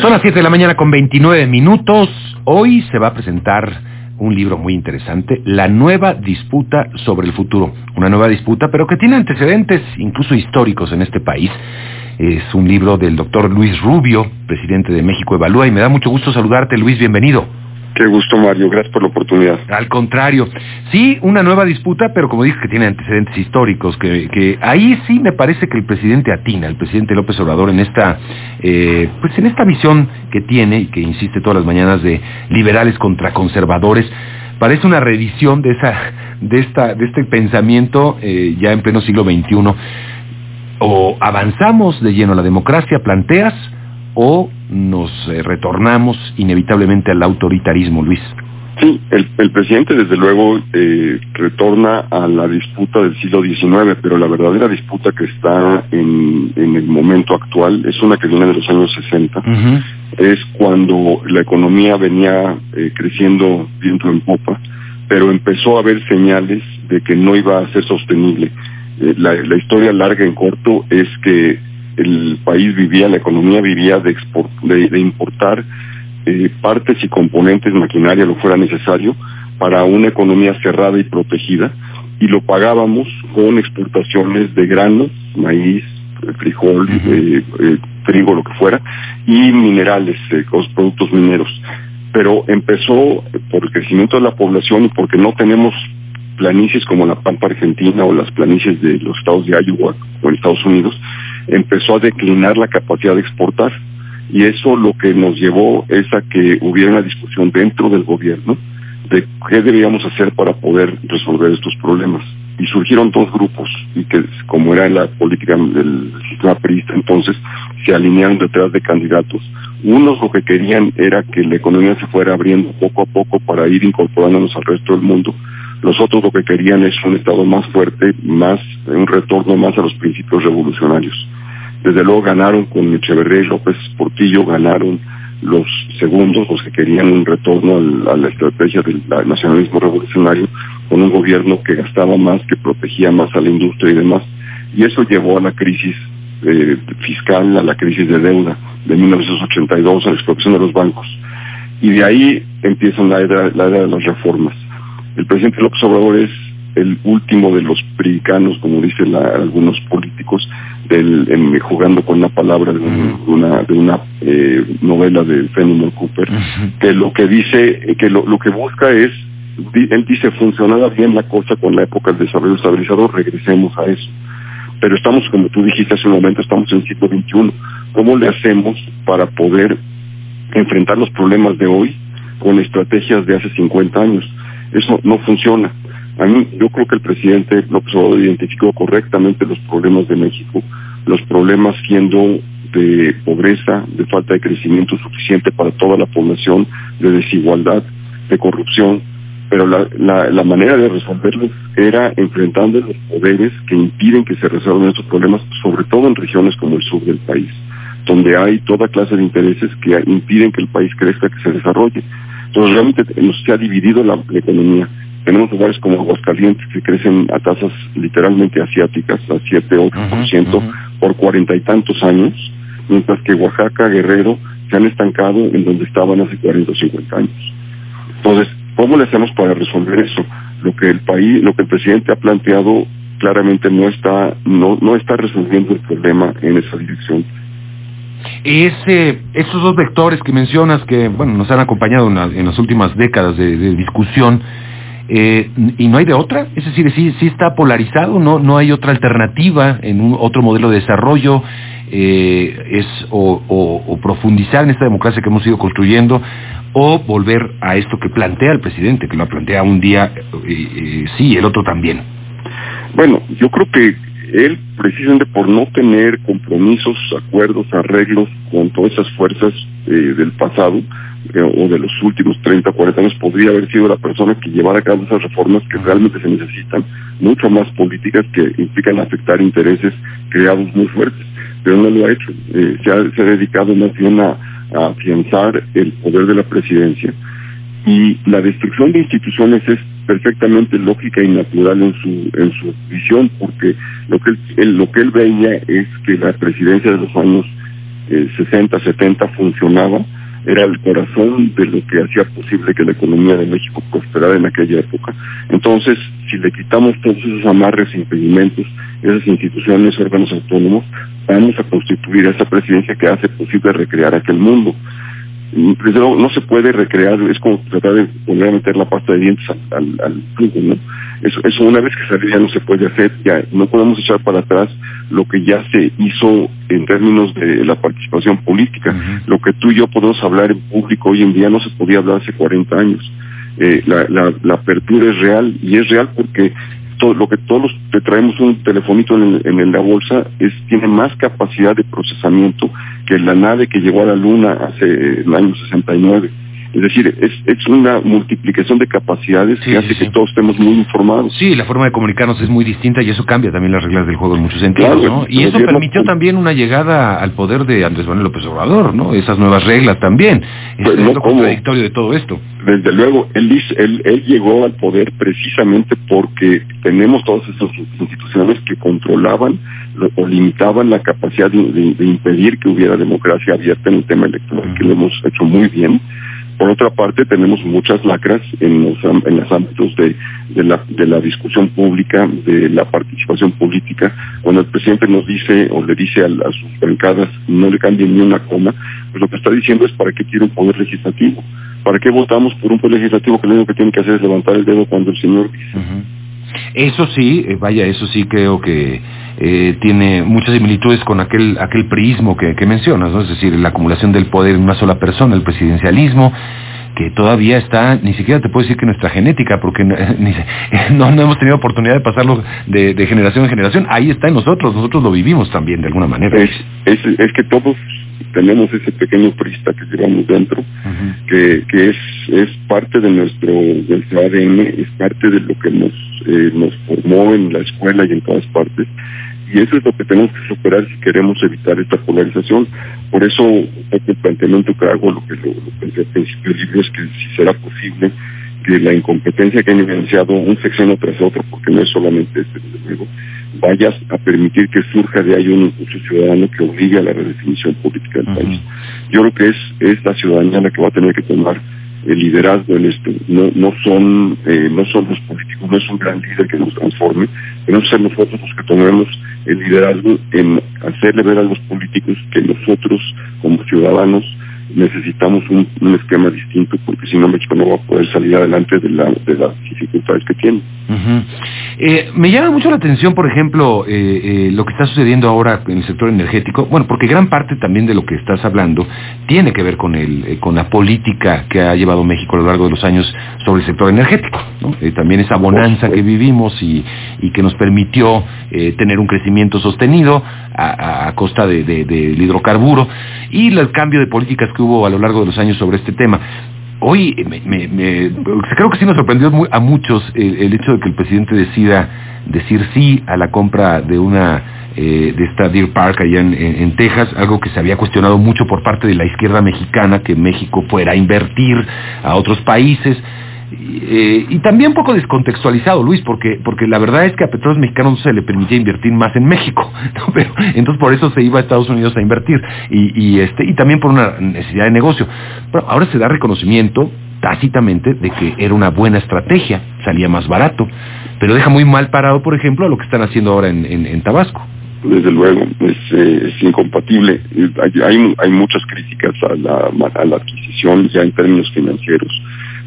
Son las 7 de la mañana con 29 minutos. Hoy se va a presentar un libro muy interesante, La nueva disputa sobre el futuro. Una nueva disputa, pero que tiene antecedentes incluso históricos en este país. Es un libro del doctor Luis Rubio, presidente de México Evalúa, y me da mucho gusto saludarte, Luis, bienvenido. Qué gusto, Mario. Gracias por la oportunidad. Al contrario. Sí, una nueva disputa, pero como dije que tiene antecedentes históricos, que, que ahí sí me parece que el presidente atina, el presidente López Obrador, en esta, eh, pues en esta visión que tiene y que insiste todas las mañanas de liberales contra conservadores, parece una revisión de esa, de esta, de este pensamiento eh, ya en pleno siglo XXI. O avanzamos de lleno a la democracia, planteas, o nos eh, retornamos inevitablemente al autoritarismo, Luis. Sí, el, el presidente desde luego eh, retorna a la disputa del siglo XIX, pero la verdadera disputa que está en, en el momento actual es una que viene de los años 60. Es cuando la economía venía eh, creciendo viento en popa, pero empezó a haber señales de que no iba a ser sostenible. Eh, la, la historia larga en corto es que el país vivía, la economía vivía de, export, de, de importar eh, partes y componentes, maquinaria, lo fuera necesario, para una economía cerrada y protegida, y lo pagábamos con exportaciones de granos, maíz, frijol, eh, eh, trigo, lo que fuera, y minerales, los productos mineros. Pero empezó por el crecimiento de la población y porque no tenemos planicies como la Pampa Argentina o las planicies de los estados de Iowa o en Estados Unidos, empezó a declinar la capacidad de exportar. Y eso lo que nos llevó es a que hubiera una discusión dentro del gobierno de qué debíamos hacer para poder resolver estos problemas. Y surgieron dos grupos, y que como era la política del sistema perista entonces, se alinearon detrás de candidatos. Unos lo que querían era que la economía se fuera abriendo poco a poco para ir incorporándonos al resto del mundo. Los otros lo que querían es un Estado más fuerte, más un retorno más a los principios revolucionarios. Desde luego ganaron con Echeverría y López Portillo, ganaron los segundos, los que querían un retorno a la estrategia del nacionalismo revolucionario, con un gobierno que gastaba más, que protegía más a la industria y demás. Y eso llevó a la crisis eh, fiscal, a la crisis de deuda de 1982, a la expropiación de los bancos. Y de ahí empieza la era, la era de las reformas. El presidente López Obrador es el último de los pericanos, como dicen la, algunos políticos, del, en, jugando con la palabra de, un, de una, de una eh, novela de Fenimore Cooper, que lo que dice, que lo, lo que busca es, di, él dice, funcionaba bien la cosa con la época del desarrollo estabilizador, regresemos a eso. Pero estamos, como tú dijiste hace un momento, estamos en el siglo XXI. ¿Cómo le hacemos para poder enfrentar los problemas de hoy con estrategias de hace 50 años? Eso no funciona. A mí, yo creo que el presidente López Obrador identificó correctamente los problemas de México, los problemas siendo de pobreza, de falta de crecimiento suficiente para toda la población, de desigualdad, de corrupción, pero la, la, manera de resolverlos era enfrentando los poderes que impiden que se resuelvan estos problemas, sobre todo en regiones como el sur del país, donde hay toda clase de intereses que impiden que el país crezca, que se desarrolle. Entonces realmente se ha dividido la economía tenemos lugares como Aguascalientes que crecen a tasas literalmente asiáticas, a 7, 8% uh -huh. por cuarenta y tantos años, mientras que Oaxaca, Guerrero se han estancado en donde estaban hace 40 o 50 años. Entonces, ¿cómo le hacemos para resolver eso? Lo que el país, lo que el presidente ha planteado claramente no está, no, no está resolviendo el problema en esa dirección. Ese, esos dos vectores que mencionas que bueno nos han acompañado en, la, en las últimas décadas de, de discusión, eh, y no hay de otra, es decir, sí, sí está polarizado, no, no hay otra alternativa en un otro modelo de desarrollo, eh, es o, profundizar en esta democracia que hemos ido construyendo, o volver a esto que plantea el presidente, que lo plantea un día eh, sí, el otro también. Bueno, yo creo que él, precisamente por no tener compromisos, acuerdos, arreglos con todas esas fuerzas del pasado, o de los últimos 30, 40 años podría haber sido la persona que llevara a cabo esas reformas que realmente se necesitan, mucho más políticas que implican afectar intereses creados muy fuertes, pero no lo ha hecho. Eh, se, ha, se, ha, dedicado más bien a, afianzar el poder de la presidencia y la destrucción de instituciones es perfectamente lógica y natural en su en su visión porque lo que él, lo que él veía es que la presidencia de los años 60 70 funcionaba era el corazón de lo que hacía posible que la economía de México prosperara en aquella época. Entonces, si le quitamos todos esos amarres e impedimentos, esas instituciones, órganos autónomos, vamos a constituir esa presidencia que hace posible recrear aquel mundo. Desde luego, no se puede recrear, es como tratar de volver a meter la pasta de dientes al, al, ¿no? Eso, eso una vez que sale ya no se puede hacer, ya no podemos echar para atrás lo que ya se hizo en términos de la participación política. Lo que tú y yo podemos hablar en público hoy en día no se podía hablar hace 40 años. Eh, la, la, la apertura es real y es real porque todo, lo que todos los, te traemos un telefonito en, en, la bolsa es tiene más capacidad de procesamiento que la nave que llegó a la luna hace el año 69 es decir, es, es una multiplicación de capacidades que hace que todos estemos muy informados. Sí, la forma de comunicarnos es muy distinta y eso cambia también las reglas del juego en muchos sentidos, ¿no? Y eso permitió también una llegada al poder de Andrés Manuel López Obrador, ¿no? Esas nuevas reglas también. Pues es, lo contradictorio de todo esto. Desde luego, él, él, él llegó al poder precisamente porque tenemos todas esas instituciones que controlaban o limitaban la capacidad de, impedir que hubiera democracia abierta en el tema electoral, que lo hemos hecho muy bien por otra parte, tenemos muchas lacras en los, en los ámbitos de, de, la, de la discusión pública, de la participación política. Cuando el presidente nos dice o le dice a, sus bancadas no le cambien ni una coma, pues lo que está diciendo es para qué quiere un poder legislativo. ¿Para qué votamos por un poder legislativo que lo único que tiene que hacer es levantar el dedo cuando el señor dice? Eso sí, eh, vaya, eso sí creo que eh, tiene muchas similitudes con aquel aquel priismo que, que mencionas, ¿no? es decir, la acumulación del poder en una sola persona, el presidencialismo, que todavía está, ni siquiera te puedo decir que nuestra genética, porque no, no, hemos tenido oportunidad de pasarlo de, de, generación en generación, ahí está en nosotros, nosotros lo vivimos también de alguna manera. Es, es, es que todos tenemos ese pequeño prista que llevamos dentro, que, que es, es parte de nuestro, de nuestro ADN, es parte de lo que nos, eh, nos formó en la escuela y en todas partes. Y eso es lo que tenemos que superar si queremos evitar esta polarización. Por eso, el planteamiento que hago, lo que lo, lo pensé al principio del libro, es que si será posible que la incompetencia que han evidenciado un sexenio tras otro, porque no es solamente este, desde luego, vayas a permitir que surja de ahí un impulso ciudadano que obligue a la redefinición política del país. Yo creo que es, es la ciudadanía la que va a tener que tomar el liderazgo en esto. No, no son, eh, no son los políticos, no es un gran líder que nos transforme, tenemos que ser nosotros los que tomemos el liderazgo en hacerle ver a los políticos que nosotros, como ciudadanos, necesitamos un, esquema distinto porque si no México no va a poder salir adelante de, la, de las dificultades que tiene. Eh, me llama mucho la atención, por ejemplo, eh, eh, lo que está sucediendo ahora en el sector energético, bueno, porque gran parte también de lo que estás hablando tiene que ver con, el, con la política que ha llevado México a lo largo de los años sobre el sector energético, ¿no? También esa bonanza que vivimos y, y que nos permitió tener un crecimiento sostenido a, a costa del de, de, hidrocarburo y el cambio de políticas que hubo a lo largo de los años sobre este tema. Hoy me, me, me, creo que sí nos sorprendió a muchos el, hecho de que el presidente decida decir sí a la compra de una eh, de esta Deer Park allá en, en, Texas, algo que se había cuestionado mucho por parte de la izquierda mexicana, que México fuera a invertir a otros países. Eh, y también un poco descontextualizado, Luis, porque, porque la verdad es que a Petróleos Mexicanos no se le permitía invertir más en México. Pero, entonces por eso se iba a Estados Unidos a invertir, y, este, y también por una necesidad de negocio. Pero ahora se da reconocimiento tácitamente de que era una buena estrategia, salía más barato, pero deja muy mal parado, por ejemplo, a lo que están haciendo ahora en, en, Tabasco desde luego es, eh, es incompatible. Hay, hay, hay, muchas críticas a la, a la adquisición ya en términos financieros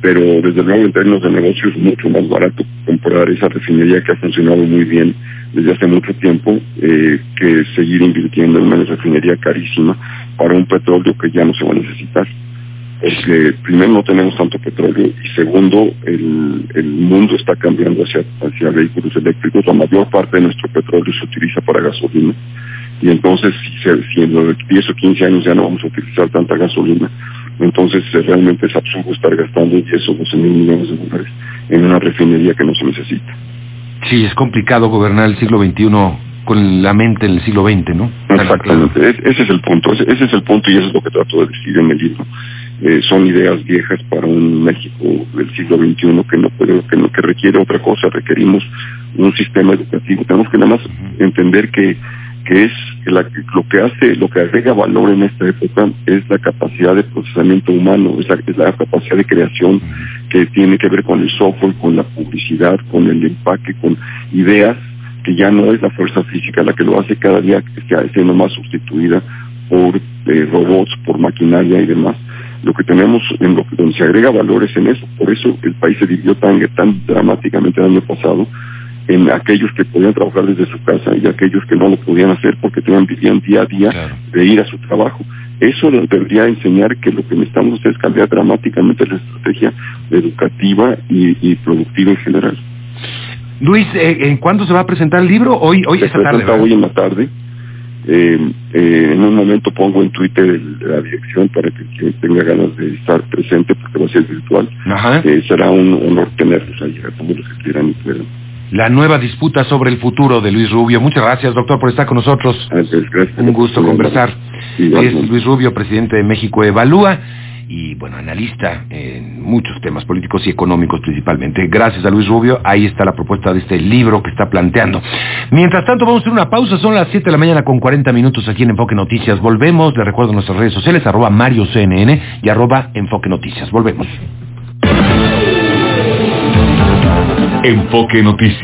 pero desde luego en términos de negocio es mucho más barato comprar esa refinería que ha funcionado muy bien desde hace mucho tiempo eh, que seguir invirtiendo en una refinería carísima para un petróleo que ya no se va a necesitar. Porque primero no tenemos tanto petróleo y segundo el, el mundo está cambiando hacia, hacia vehículos eléctricos. La mayor parte de nuestro petróleo se utiliza para gasolina y entonces si, si en los 10 o 15 años ya no vamos a utilizar tanta gasolina, entonces realmente es absurdo estar gastando 10 o 12 mil millones de dólares en una refinería que no se necesita. Sí, es complicado gobernar el siglo XXI con la mente en el siglo XX, ¿no? Exactamente, ese es el punto, ese, es el punto y eso es lo que trato de decir en el libro. Eh, son ideas viejas para un México del siglo XXI que no puede, que no que requiere otra cosa, requerimos un sistema educativo. Tenemos que nada más entender que que es lo que hace, lo que agrega valor en esta época es la capacidad de procesamiento humano, es la, la capacidad de creación que tiene que ver con el software, con la publicidad, con el empaque, con ideas que ya no es la fuerza física la que lo hace cada día que está siendo más sustituida por eh, robots, por maquinaria y demás. Lo que tenemos en lo donde se agrega valor es en eso. Por eso el país se dividió tan, tan dramáticamente el año pasado en aquellos que podían trabajar desde su casa y aquellos que no lo podían hacer porque tenían, vivían día a día de ir a su trabajo. Eso nos debería enseñar que lo que necesitamos es cambiar dramáticamente la estrategia educativa y, productiva en general. Luis, eh, ¿en cuándo se va a presentar el libro? Hoy, hoy esta tarde. Hoy en la tarde. Eh, eh, en un momento pongo en Twitter la dirección para que quien tenga ganas de estar presente, porque va a ser virtual. será un honor tenerlos ahí, todos los que quieran y puedan la nueva disputa sobre el futuro de Luis Rubio. Muchas gracias, doctor, por estar con nosotros. Un gusto conversar. Es Luis Rubio, presidente de México Evalúa y, bueno, analista en muchos temas políticos y económicos principalmente. Gracias a Luis Rubio, ahí está la propuesta de este libro que está planteando. Mientras tanto, vamos a hacer una pausa, son las 7 de la mañana con 40 minutos aquí en Enfoque Noticias. Volvemos, le recuerdo nuestras redes sociales, arroba Mario CNN y arroba Enfoque Noticias. Volvemos. Enfoque Noticias.